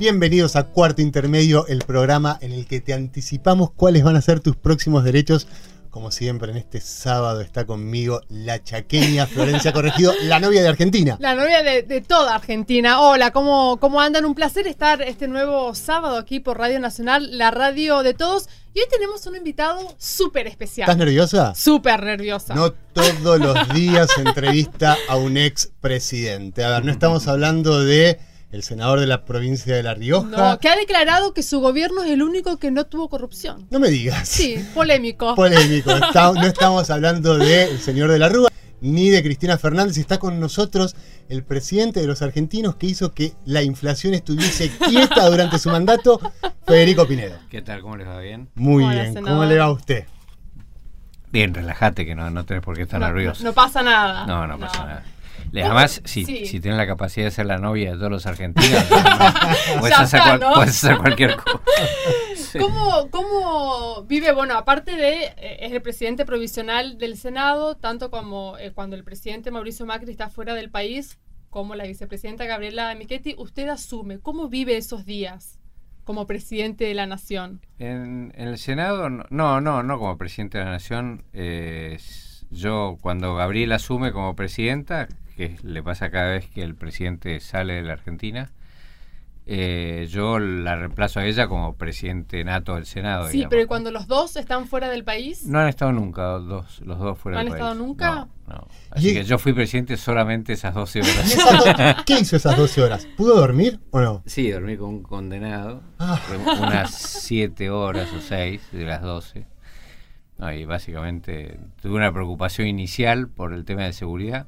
Bienvenidos a Cuarto Intermedio, el programa en el que te anticipamos cuáles van a ser tus próximos derechos. Como siempre, en este sábado está conmigo la chaqueña Florencia Corregido, la novia de Argentina. La novia de, de toda Argentina. Hola, ¿cómo, ¿cómo andan? Un placer estar este nuevo sábado aquí por Radio Nacional, la radio de todos. Y hoy tenemos un invitado súper especial. ¿Estás nerviosa? Súper nerviosa. No todos los días se entrevista a un ex presidente. A ver, no estamos hablando de el senador de la provincia de La Rioja. No, que ha declarado que su gobierno es el único que no tuvo corrupción. No me digas. Sí, polémico. Polémico. Está- no estamos hablando del señor de la Rúa ni de Cristina Fernández. Está con nosotros el presidente de los argentinos que hizo que la inflación estuviese quieta durante su mandato, Federico Pinedo. ¿Qué tal? ¿Cómo les va bien? Muy Hola, bien. ¿Cómo le va a usted? Bien, relájate que no, no tenés por qué estar no, nervioso. no pasa nada. No, no pasa nada. Además, si, Sí. si tienes la capacidad de ser la novia de todos los argentinos, puedes, hacer está, cual- ¿no? puedes hacer cualquier cosa. ¿Cómo, ¿Cómo vive, bueno, aparte de, eh, es el presidente provisional del Senado, tanto como eh, cuando el presidente Mauricio Macri está fuera del país, como la vicepresidenta Gabriela Michetti, usted asume, ¿cómo vive esos días como presidente de la nación? En, en el Senado, no, no, no, como presidente de la Nación. eh, yo, cuando Gabriel asume como presidenta, que le pasa cada vez que el presidente sale de la Argentina, eh, yo la reemplazo a ella como presidente nato del Senado. Sí, digamos. pero ¿y cuando los dos están fuera del país? No han estado nunca los dos, los dos fuera ¿No del han país. estado nunca? No, no. Así Y- que yo fui presidente solamente esas 12 horas. Esas ¿Qué hizo esas 12 horas? ¿Pudo dormir o no? sí, dormí con un condenado. Ah. Fue unas 7 horas o 6 de las 12. No, y básicamente tuve una preocupación inicial por el tema de seguridad,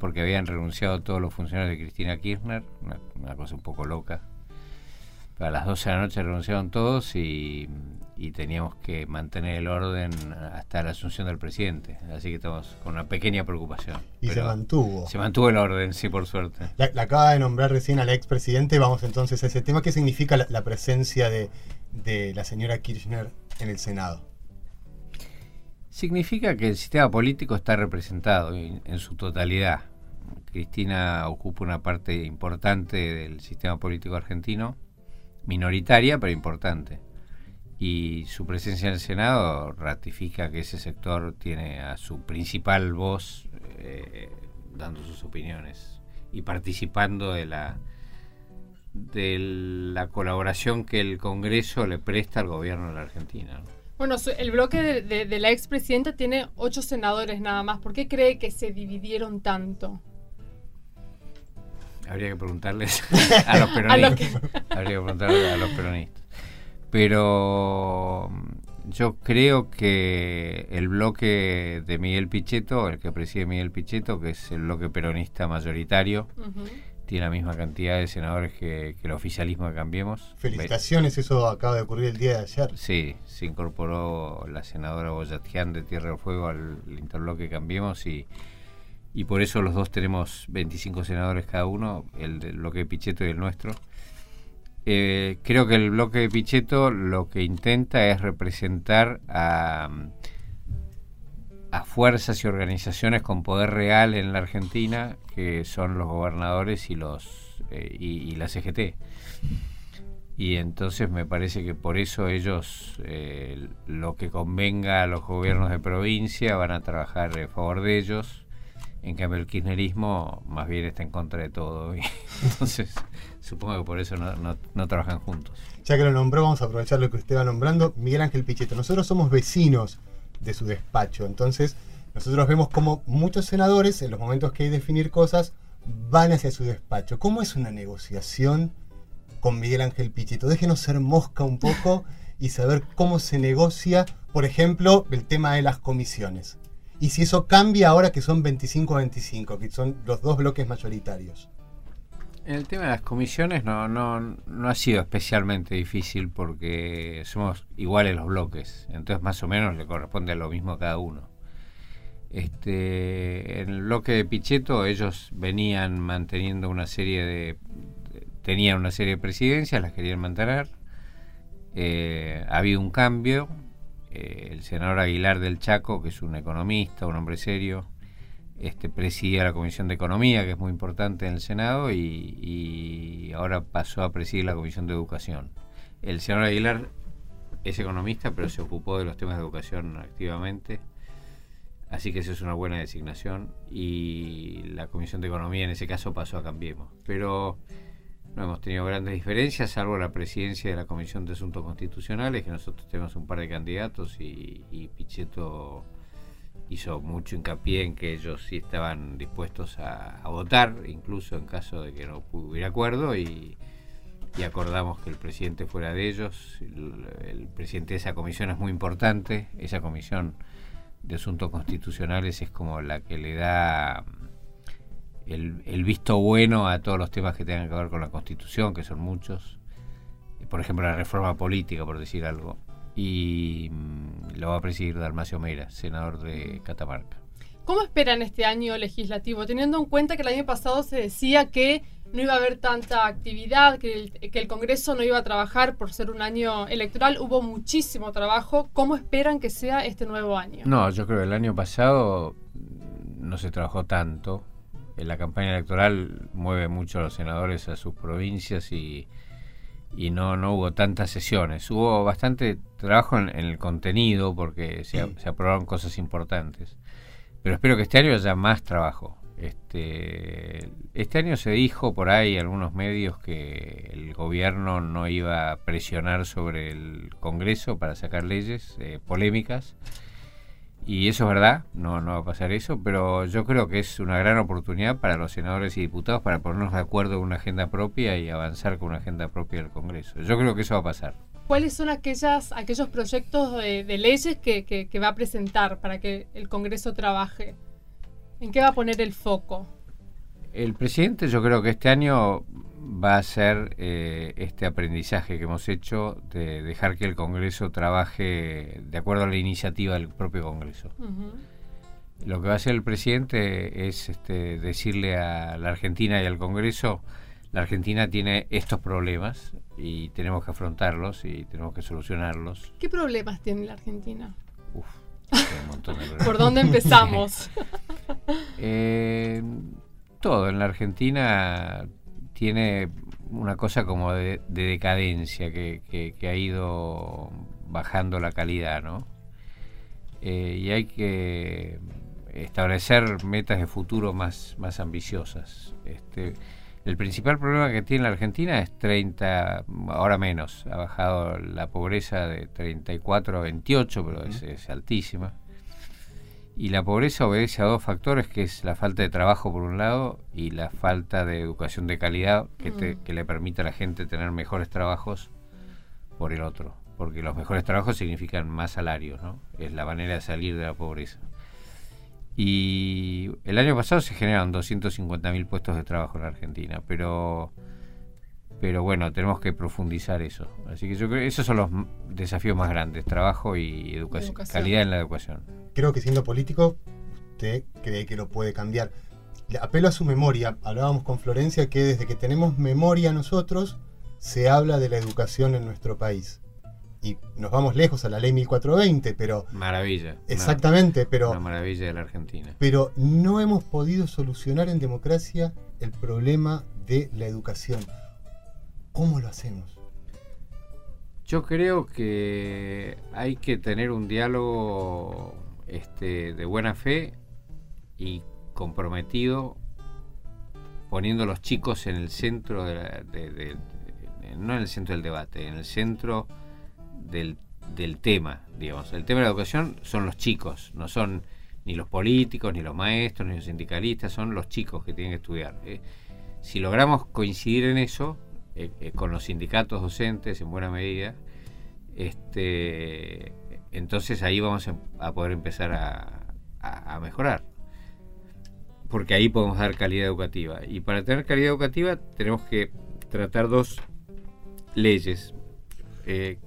porque habían renunciado todos los funcionarios de Cristina Kirchner, una, una cosa un poco loca. Pero a las 12 de la noche renunciaron todos y, y teníamos que mantener el orden hasta la asunción del presidente. Así que estamos con una pequeña preocupación. Y se mantuvo. Se mantuvo el orden, sí, por suerte. La, la acaba de nombrar recién al expresidente. Vamos entonces a ese tema. ¿Qué significa la, la presencia de, de la señora Kirchner en el Senado? Significa que el sistema político está representado en, su totalidad. Cristina ocupa una parte importante del sistema político argentino, minoritaria pero importante. Y su presencia en el Senado ratifica que ese sector tiene a su principal voz eh, dando sus opiniones y participando de la de la colaboración que el Congreso le presta al gobierno de la Argentina. Bueno, el bloque de, de- de la expresidenta tiene ocho senadores nada más. ¿Por qué cree que se dividieron tanto? Habría que preguntarles a los A peronistas. Habría que preguntarle a los peronistas. Pero mm, yo creo que el bloque de Miguel Pichetto, el que preside Miguel Pichetto, que es el bloque peronista mayoritario. Tiene la misma cantidad de senadores que, que el oficialismo de Cambiemos. Felicitaciones, eso acaba de ocurrir el día de ayer. Sí, se incorporó la senadora Boyatián de Tierra del Fuego al interbloque Cambiemos y, y por eso los dos tenemos 25 senadores cada uno, el del bloque de Pichetto y el nuestro. Eh, creo que el bloque de Pichetto lo que intenta es representar a, a fuerzas y organizaciones con poder real en la Argentina, que son los gobernadores y los eh, y, la CGT. Y entonces me parece que por eso ellos, eh, lo que convenga a los gobiernos de provincia, van a trabajar a favor de ellos. En cambio, el kirchnerismo más bien está en contra de todo. entonces, supongo que por eso no, no- no trabajan juntos. Ya que lo nombró, vamos a aprovechar lo que usted va nombrando. Miguel Ángel Pichetto, nosotros somos vecinos de su despacho, entonces nosotros vemos como muchos senadores, en los momentos que hay que definir cosas, van hacia su despacho. ¿Cómo es una negociación con Miguel Ángel Pichetto? Déjenos ser mosca un poco y saber cómo se negocia, por ejemplo, el tema de las comisiones. Y si eso cambia ahora que son 25 a 25, que son los dos bloques mayoritarios. En el tema de las comisiones no, no, no ha sido especialmente difícil porque somos iguales los bloques, entonces más o menos le corresponde lo mismo a cada uno. Este, en el bloque de Pichetto ellos venían manteniendo una serie de, tenían una serie de presidencias, las querían mantener. Eh, ha habido un cambio. Eh, el senador Aguilar del Chaco, que es un economista, un hombre serio, este, presidía la Comisión de Economía, que es muy importante en el Senado, y, ahora pasó a presidir la Comisión de Educación. El senador Aguilar es economista, pero se ocupó de los temas de educación activamente, así que eso es una buena designación, y la Comisión de Economía en ese caso pasó a Cambiemos. Pero no hemos tenido grandes diferencias, salvo la presidencia de la Comisión de Asuntos Constitucionales, que nosotros tenemos un par de candidatos y, y Pichetto hizo mucho hincapié en que ellos sí estaban dispuestos a, votar, incluso en caso de que no hubiera acuerdo, y, acordamos que el presidente fuera de ellos. El, presidente de esa comisión es muy importante, esa comisión de asuntos constitucionales es como la que le da el, el visto bueno a todos los temas que tengan que ver con la constitución, que son muchos. Por ejemplo, la reforma política, por decir algo y mm, lo va a presidir Dalmacio Mera, senador de Catamarca. ¿Cómo esperan este año legislativo? Teniendo en cuenta que el año pasado se decía que no iba a haber tanta actividad, que el, que el Congreso no iba a trabajar por ser un año electoral, hubo muchísimo trabajo. ¿Cómo esperan que sea este nuevo año? No, yo creo que el año pasado no se trabajó tanto. En la campaña electoral mueve mucho a los senadores a sus provincias y y no, no hubo tantas sesiones. Hubo bastante trabajo en, el contenido porque se, aprobaron cosas importantes. Pero espero que este año haya más trabajo. Este, este año se dijo por ahí algunos medios que el gobierno no iba a presionar sobre el Congreso para sacar leyes eh, polémicas y eso es verdad, no, no va a pasar eso, pero yo creo que es una gran oportunidad para los senadores y diputados para ponernos de acuerdo en una agenda propia y avanzar con una agenda propia del Congreso. Yo creo que eso va a pasar. ¿Cuáles son aquellas, aquellos proyectos de, leyes que, que, va a presentar para que el Congreso trabaje? ¿En qué va a poner el foco? El presidente yo creo que este año va a ser eh, este aprendizaje que hemos hecho de dejar que el Congreso trabaje de acuerdo a la iniciativa del propio Congreso. Lo que va a hacer el presidente es este, decirle a la Argentina y al Congreso, la Argentina tiene estos problemas y tenemos que afrontarlos y tenemos que solucionarlos. ¿Qué problemas tiene la Argentina? Uf, un montón de problemas. ¿Por dónde empezamos? eh, todo. En la Argentina tiene una cosa como de, decadencia que, ha ido bajando la calidad, ¿no? Eh, y hay que establecer metas de futuro más, más ambiciosas. Este, el principal problema que tiene la Argentina es 30, ahora menos, ha bajado la pobreza de 34 a 28, pero es altísima. Y la pobreza obedece a dos factores, que es la falta de trabajo por un lado y la falta de educación de calidad que, mm. que le permite a la gente tener mejores trabajos por el otro. Porque los mejores trabajos significan más salarios, ¿no? Es la manera de salir de la pobreza. Y el año pasado se generaron 250.000 puestos de trabajo en Argentina, pero pero bueno, tenemos que profundizar eso. Así que yo creo que esos son los desafíos más grandes, trabajo y educación, calidad en la educación. Creo que siendo político, usted cree que lo puede cambiar. apelo a su memoria. Hablábamos con Florencia que desde que tenemos memoria nosotros, se habla de la educación en nuestro país. Y nos vamos lejos a la ley 1420, pero... Maravilla. Exactamente, pero... Una maravilla de la Argentina. Pero no hemos podido solucionar en democracia el problema de la educación. ¿Cómo lo hacemos? Yo creo que hay que tener un diálogo este, de buena fe y comprometido, poniendo a los chicos en el centro, de, no en el centro del debate, en el centro del, tema, digamos. El tema de la educación son los chicos, no son ni los políticos, ni los maestros, ni los sindicalistas, son los chicos que tienen que estudiar. ¿eh? Si logramos coincidir en eso, eh, eh, con los sindicatos docentes en buena medida, este, entonces ahí vamos a poder empezar a, mejorar. porque ahí podemos dar calidad educativa. Y para tener calidad educativa tenemos que tratar dos leyes, eh,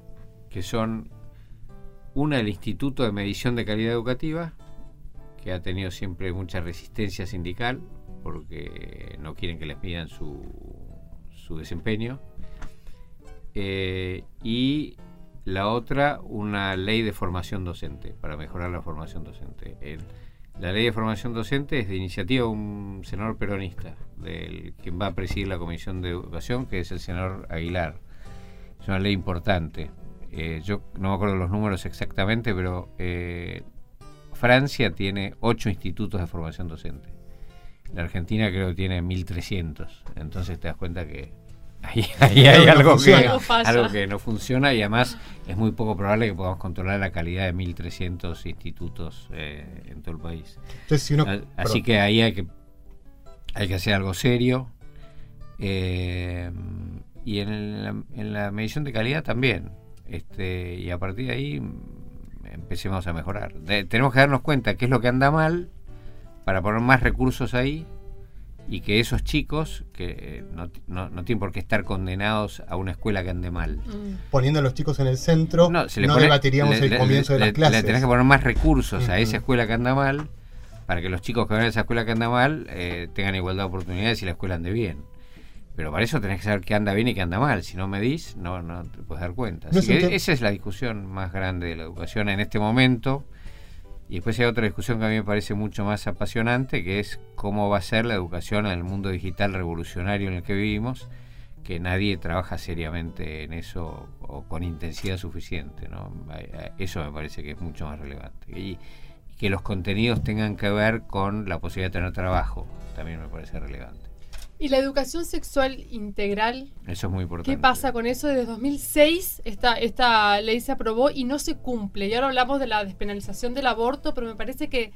que son una del Instituto de Medición de Calidad Educativa, que ha tenido siempre mucha resistencia sindical, porque no quieren que les midan su, su desempeño. Eh, y la otra, una ley de formación docente, para mejorar la formación docente. La ley de formación docente es de iniciativa de un senador peronista, del quien va a presidir la Comisión de Educación, que es el senador Aguilar. Es una ley importante. Eh, yo no me acuerdo los números exactamente, pero eh, Francia tiene ocho institutos de formación docente. La Argentina creo que tiene 1300. Entonces te das cuenta que ahí, ahí hay Algo que. Algo que no funciona y además es muy poco probable que podamos controlar la calidad de 1300 institutos eh, en todo el país. Entonces, si uno. A- Así perdón. que ahí hay que, hay que hacer algo serio. eh, y en la, en la medición de calidad también. Este, y a partir de ahí empecemos a mejorar. De- tenemos que darnos cuenta qué es lo que anda mal para poner más recursos ahí y que esos chicos que no, no, no tienen por qué estar condenados a una escuela que ande mal. Mm. Poniendo a los chicos en el centro, no, se le pone- debatiríamos le- el le- comienzo de le- las clases. Le tenés que poner más recursos a esa escuela que anda mal para que los chicos que van a esa escuela que anda mal eh, tengan igualdad de oportunidades y la escuela ande bien. Pero para eso tenés que saber qué anda bien y qué anda mal. Si no medís, no, no te puedes dar cuenta. No Así que esa es la discusión más grande de la educación en este momento. Y después hay otra discusión que a mí me parece mucho más apasionante, que es cómo va a ser la educación en el mundo digital revolucionario en el que vivimos, que nadie trabaja seriamente en eso o con intensidad suficiente. ¿no? Eso me parece que es mucho más relevante. Y, y que los contenidos tengan que ver con la posibilidad de tener trabajo, también me parece relevante. ¿Y la educación sexual integral? Eso es muy importante. ¿Qué pasa con eso? Desde 2006 esta, esta ley se aprobó y no se cumple. Y ahora hablamos de la despenalización del aborto, pero me parece que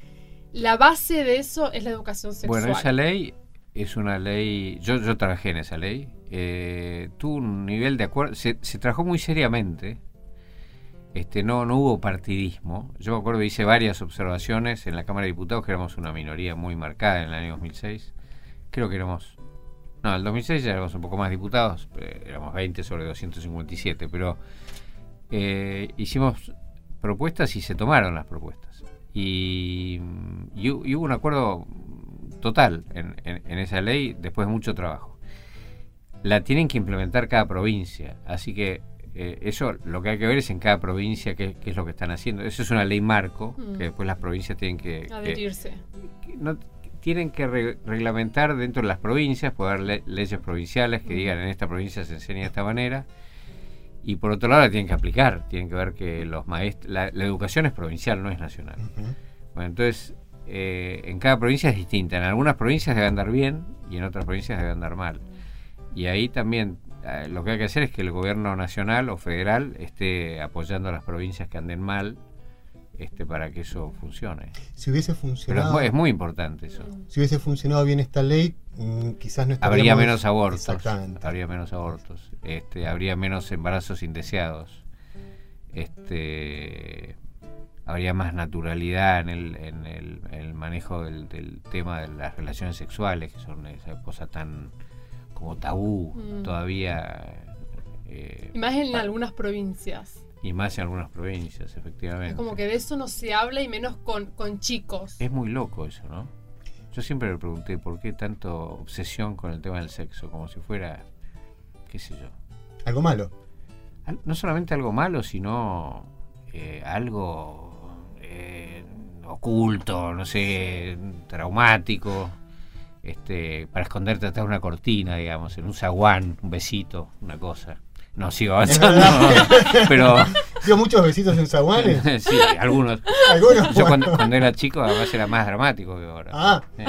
la base de eso es la educación sexual. Bueno, esa ley es una ley, yo, yo trabajé en esa ley, eh, tuvo un nivel de acuerdo, se, se trabajó muy seriamente, este, no, no hubo partidismo, yo me acuerdo hice varias observaciones en la Cámara de Diputados, que éramos una minoría muy marcada en el año 2006, creo que éramos, no, el 2006 ya éramos un poco más diputados, eh, éramos 20 sobre 257, pero eh, hicimos propuestas y se tomaron las propuestas. Y, y hu- y hubo un acuerdo total en, en- en esa ley después de mucho trabajo. La tienen que implementar cada provincia, así que eh, eso lo que hay que ver es en cada provincia qué, qué es lo que están haciendo. Eso es una ley marco Mm. que después las provincias tienen que, que- Adherirse. que no- tienen que re- reglamentar dentro de las provincias, puede haber le- leyes provinciales que digan en esta provincia se enseña de esta manera. Y por otro lado la tienen que aplicar, tienen que ver que los maestros, la, la educación es provincial, no es nacional. Bueno, entonces eh, en cada provincia es distinta. En algunas provincias debe andar bien y en otras provincias debe andar mal. Y ahí también eh, lo que hay que hacer es que el gobierno nacional o federal esté apoyando a las provincias que anden mal este, para que eso funcione. Si hubiese Pero es funcionado, muy, es muy importante eso. si hubiese funcionado bien esta ley, mm, quizás no estaríamos... Habría menos abortos. Exactamente. Habría menos abortos. Este, habría menos embarazos indeseados. Este, habría más naturalidad en el, en el, en el manejo del, del tema de las relaciones sexuales, que son esa cosa tan como tabú Mm. todavía. eh, Y más en algunas provincias. Y más en algunas provincias, efectivamente. Es como que de eso no se habla y menos con, con chicos. Es muy loco eso, ¿no? Yo siempre me pregunté por qué tanto obsesión con el tema del sexo, como si fuera, qué sé yo, Algo malo. al- no solamente algo malo, sino eh, algo eh, oculto, no sé, traumático, este, para esconderte atrás de una cortina, digamos, en un zaguán, un besito, una cosa. No sigo avanzando, pero Dio muchos besitos en zaguanes. sí, algunos. Algunos. Yo cuando, cuando era chico además era más dramático que ahora. Ah. Eh,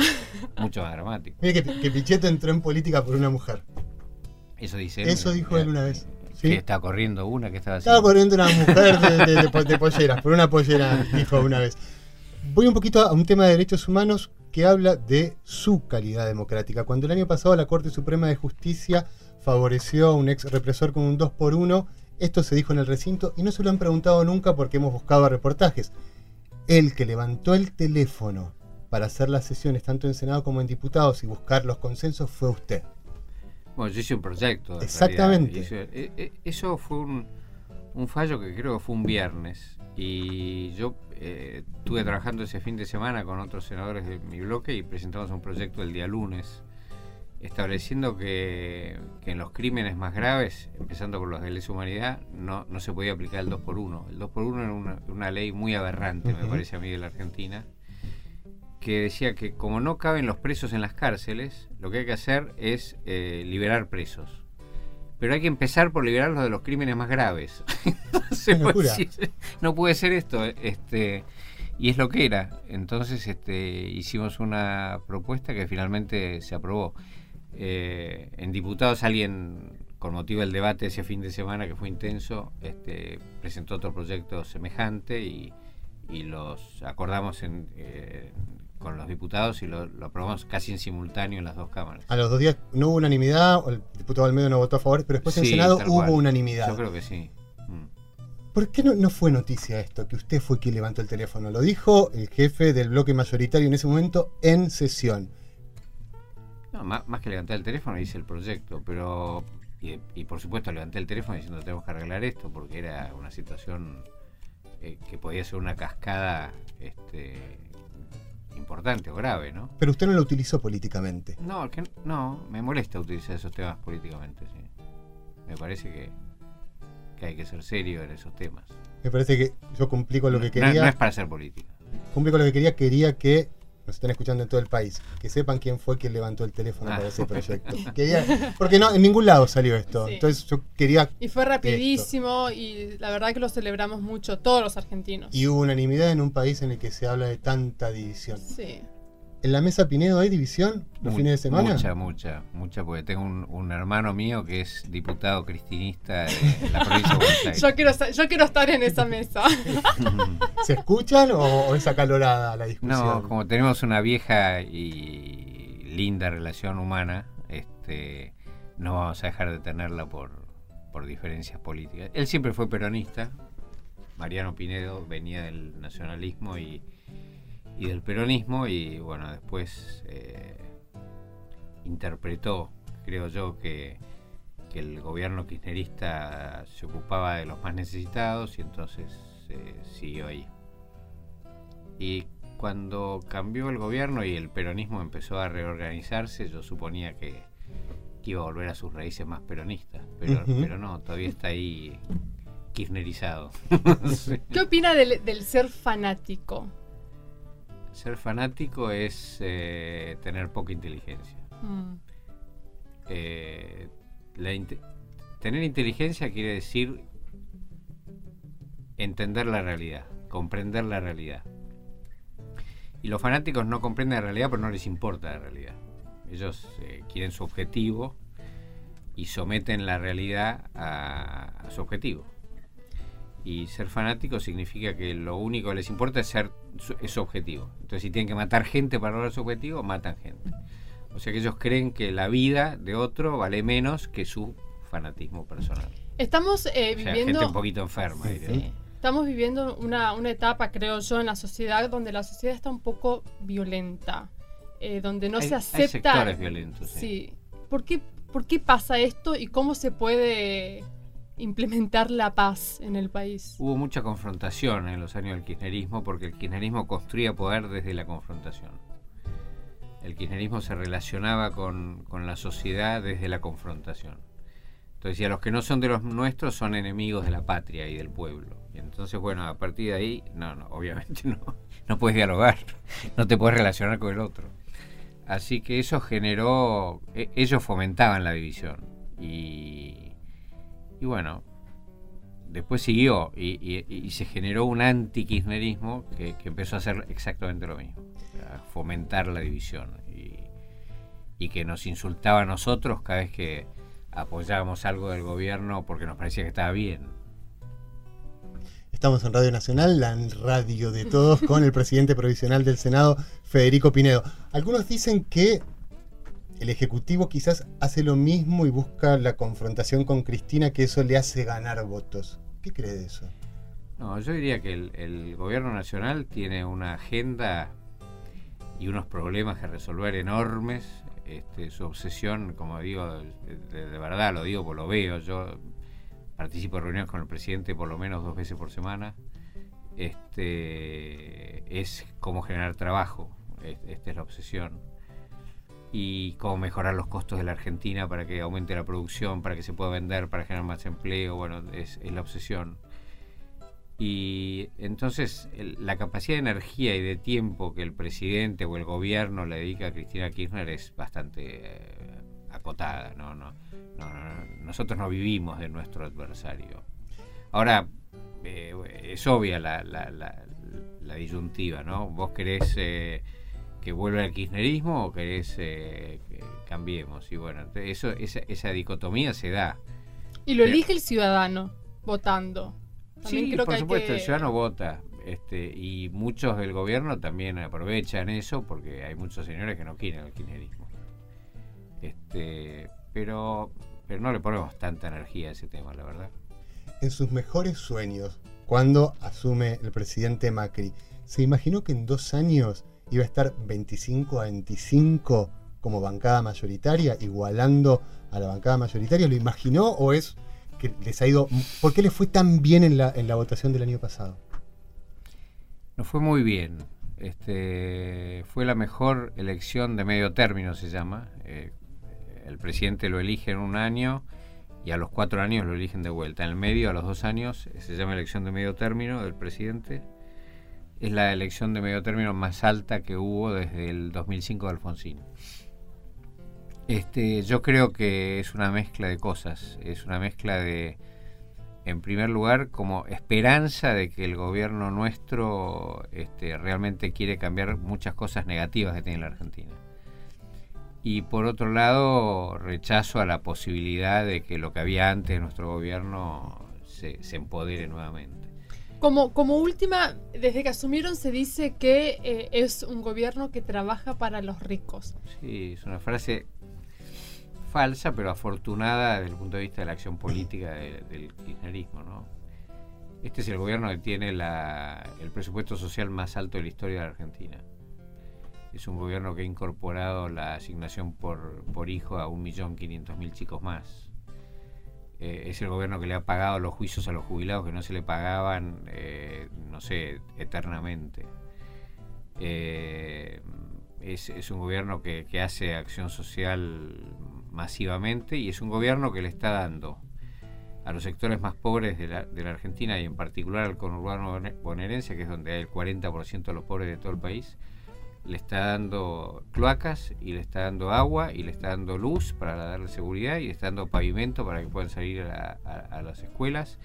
mucho más dramático. Mire que, que Pichetto entró en política por una mujer. Eso dice él. Eso dijo él una vez. ¿sí? Que estaba corriendo una que estaba Estaba haciendo. corriendo una mujer de, de- de po- de polleras, por una pollera, dijo una vez. Voy un poquito a un tema de derechos humanos que habla de su calidad democrática. Cuando el año pasado la Corte Suprema de Justicia favoreció a un ex represor con un 2 por 1 esto se dijo en el recinto y no se lo han preguntado nunca porque hemos buscado reportajes. El que levantó el teléfono para hacer las sesiones tanto en Senado como en diputados y buscar los consensos fue usted. Bueno, yo hice un proyecto. Exactamente. Eso, eh, eh, eso fue un, un, fallo que creo que fue un viernes. Y yo eh, estuve trabajando ese fin de semana con otros senadores de mi bloque y presentamos un proyecto el día lunes estableciendo que, en los crímenes más graves, empezando por los de lesa humanidad, no, no se podía aplicar el 2 por 1 El 2 por 1 era una, una ley muy aberrante, me parece a mí, de la Argentina, que decía que como no caben los presos en las cárceles, lo que hay que hacer es eh, liberar presos. Pero hay que empezar por liberarlos de los crímenes más graves. no puede ser esto. Este, y es lo que era. Entonces este, hicimos una propuesta que finalmente se aprobó. Eh, en diputados alguien, con motivo del debate ese fin de semana que fue intenso, este, presentó otro proyecto semejante y, los acordamos eh, con los diputados y lo, aprobamos casi en simultáneo en las dos cámaras. A los dos días no hubo unanimidad, el diputado Almedo no votó a favor, pero después en el Senado hubo unanimidad. Yo creo que sí. Mm. ¿Por qué no, no, fue noticia esto? Que usted fue quien levantó el teléfono. Lo dijo el jefe del bloque mayoritario en ese momento en sesión. No, más, que levantar el teléfono hice el proyecto, pero y, por supuesto levanté el teléfono diciendo tenemos que arreglar esto porque era una situación eh, que podía ser una cascada este, importante o grave, ¿no? Pero usted no lo utilizó políticamente. No, que, no, me molesta utilizar esos temas políticamente, sí. Me parece que, que hay que ser serio en esos temas. Me parece que yo cumplí con lo que quería. No, no es para ser política. Cumplí con lo que quería, quería que nos están escuchando en todo el país, que sepan quién fue quien levantó el teléfono para ese ah. proyecto. porque no, en ningún lado salió esto. Entonces yo quería. Y fue rapidísimo y la verdad que lo celebramos mucho, todos los argentinos. Y hubo unanimidad en un país en el que se habla de tanta división. Sí. ¿En la mesa Pinedo hay división los fines de semana? Mucha, mucha, mucha, porque tengo un, hermano mío que es diputado cristinista de la provincia de Buenos Aires. Yo quiero, yo quiero estar en esa mesa. ¿Se escuchan o, es acalorada la discusión? No, como tenemos una vieja y linda relación humana, este, no vamos a dejar de tenerla por, por diferencias políticas. Él siempre fue peronista, Mariano Pinedo venía del nacionalismo y y del peronismo y bueno, después eh, interpretó, creo yo, que, el gobierno kirchnerista se ocupaba de los más necesitados y entonces eh, siguió ahí. Y cuando cambió el gobierno y el peronismo empezó a reorganizarse, yo suponía que, iba a volver a sus raíces más peronistas, pero, pero no, todavía está ahí kirchnerizado. ¿Qué opina del ser fanático? Ser fanático es eh, tener poca inteligencia. Mm. Eh, tener inteligencia quiere decir entender la realidad, comprender la realidad. Y los fanáticos no comprenden la realidad, pero no les importa la realidad. Ellos eh, quieren su objetivo y someten la realidad a su objetivo. Y ser fanático significa que lo único que les importa es ser su, objetivo. Entonces, si tienen que matar gente para lograr su objetivo, matan gente. O sea que ellos creen que la vida de otro vale menos que su fanatismo personal. Estamos eh, viviendo. gente un poquito enferma. Estamos viviendo una, una, etapa, creo yo, en la sociedad donde la sociedad está un poco violenta. Eh, donde no se acepta. Hay sectores violentos. Sí. sí. ¿Por, qué, ¿Por qué pasa esto y cómo se puede implementar la paz en el país. Hubo mucha confrontación en los años del kirchnerismo porque el kirchnerismo construía poder desde la confrontación. El kirchnerismo se relacionaba con, la sociedad desde la confrontación. Entonces, y los que no son de los nuestros son enemigos de la patria y del pueblo. Y entonces, bueno, a partir de ahí, no, no, obviamente no, no puedes dialogar, no te puedes relacionar con el otro. Así que eso generó, e, ellos fomentaban la división. Y, y bueno, después siguió y, se generó un anti-kirchnerismo que, empezó a hacer exactamente lo mismo, a fomentar la división y, que nos insultaba a nosotros cada vez que apoyábamos algo del gobierno porque nos parecía que estaba bien. Estamos en Radio Nacional, la radio de todos, con el presidente provisional del Senado, Federico Pinedo. Algunos dicen que el Ejecutivo quizás hace lo mismo y busca la confrontación con Cristina, que eso le hace ganar votos. ¿Qué cree de eso? No, yo diría que el, gobierno nacional tiene una agenda y unos problemas que resolver enormes. Este, su obsesión, como digo, de, verdad lo digo, pues lo veo. Yo participo de reuniones con el presidente por lo menos dos veces por semana. Este, es cómo generar trabajo. Esta es la obsesión y cómo mejorar los costos de la Argentina para que aumente la producción, para que se pueda vender, para generar más empleo, bueno, es, la obsesión. Y entonces la capacidad de energía y de tiempo que el presidente o el gobierno le dedica a Cristina Kirchner es bastante eh, acotada. ¿no? No, nosotros no vivimos de nuestro adversario. Ahora, eh, es obvia la, la, la, disyuntiva, ¿no? Vos querés... Eh, que vuelva al kirchnerismo o querés eh, que cambiemos. Y bueno, eso, esa, esa dicotomía se da. Y lo elige el ciudadano votando. sí, por supuesto, el ciudadano vota. Este, y muchos del gobierno también aprovechan eso porque hay muchos señores que no quieren el kirchnerismo. Este, pero, pero no le ponemos tanta energía a ese tema, la verdad. En sus mejores sueños, cuando asume el presidente Macri, ¿se imaginó que en dos años iba a estar 25 a 25 como bancada mayoritaria, igualando a la bancada mayoritaria? ¿Lo imaginó o es que les ha ido... ¿Por qué les fue tan bien en la, en la votación del año pasado? Nos fue muy bien. Este, fue la mejor elección de medio término, se llama. Eh, el presidente lo elige en un año y a los cuatro años lo eligen de vuelta. En el medio, a los dos años, se llama elección de medio término del presidente es la elección de medio término más alta que hubo desde el 2005 de Alfonsín. Este, yo creo que es una mezcla de cosas, es una mezcla de, en primer lugar, como esperanza de que el gobierno nuestro este, realmente quiere cambiar muchas cosas negativas que tiene la Argentina. Y por otro lado, rechazo a la posibilidad de que lo que había antes de nuestro gobierno se, se empodere nuevamente. Como, como última, desde que asumieron se dice que eh, es un gobierno que trabaja para los ricos. Sí, es una frase falsa, pero afortunada desde el punto de vista de la acción política del kirchnerismo. ¿no? Este es el gobierno que tiene la, el presupuesto social más alto de la historia de la Argentina. Es un gobierno que ha incorporado la asignación por, por hijo a 1.500.000 chicos más eh, es el gobierno que le ha pagado los juicios a los jubilados que no se le pagaban, eh, no sé, eternamente. Eh, es, un gobierno que, hace acción social masivamente y es un gobierno que le está dando a los sectores más pobres de la, de la Argentina y en particular al conurbano bonaerense, que es donde hay el 40% de los pobres de todo el país, le está dando cloacas y le está dando agua y le está dando luz para darle seguridad y le está dando pavimento para que puedan salir a, las escuelas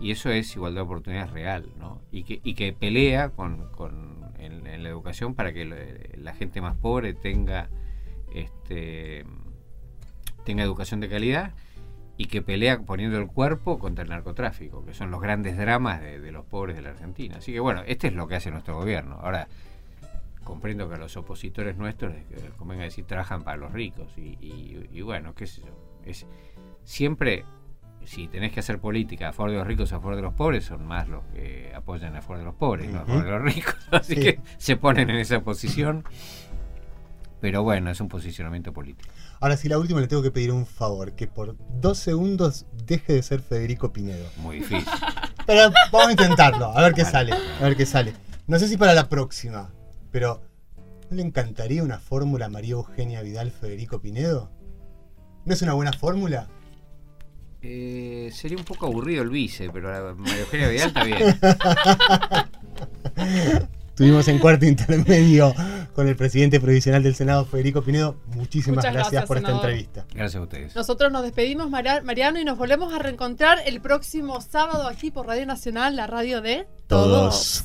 y eso es igualdad de oportunidades real ¿no? y, que, y que pelea con, con en, la educación para que la gente más pobre tenga este tenga educación de calidad y que pelea poniendo el cuerpo contra el narcotráfico, que son los grandes dramas de, de los pobres de la Argentina. Así que bueno, este es lo que hace nuestro gobierno. Ahora, comprendo que a los opositores nuestros convenga decir trabajan para los ricos y, bueno, qué sé yo. Es, siempre, si tenés que hacer política a favor de los ricos o a favor de los pobres, son más los que apoyan a favor de los pobres, no a favor de los ricos. Así que se ponen en esa posición. Pero bueno, es un posicionamiento político. Ahora sí, la última le tengo que pedir un favor, que por dos segundos deje de ser Federico Pinedo. Muy difícil. Pero vamos a intentarlo, a ver qué sale, a ver qué sale. No sé si para la próxima, pero, ¿no le encantaría una fórmula María Eugenia Vidal Federico Pinedo? ¿No es una buena fórmula? Eh, sería un poco aburrido el vice, pero María Eugenia Vidal está bien. Tuvimos en cuarto intermedio con el presidente provisional del Senado, Federico Pinedo. Muchísimas gracias, por esta entrevista. Gracias a ustedes. Nosotros nos despedimos, Mariano, y nos volvemos a reencontrar el próximo sábado aquí por Radio Nacional, la radio de Todos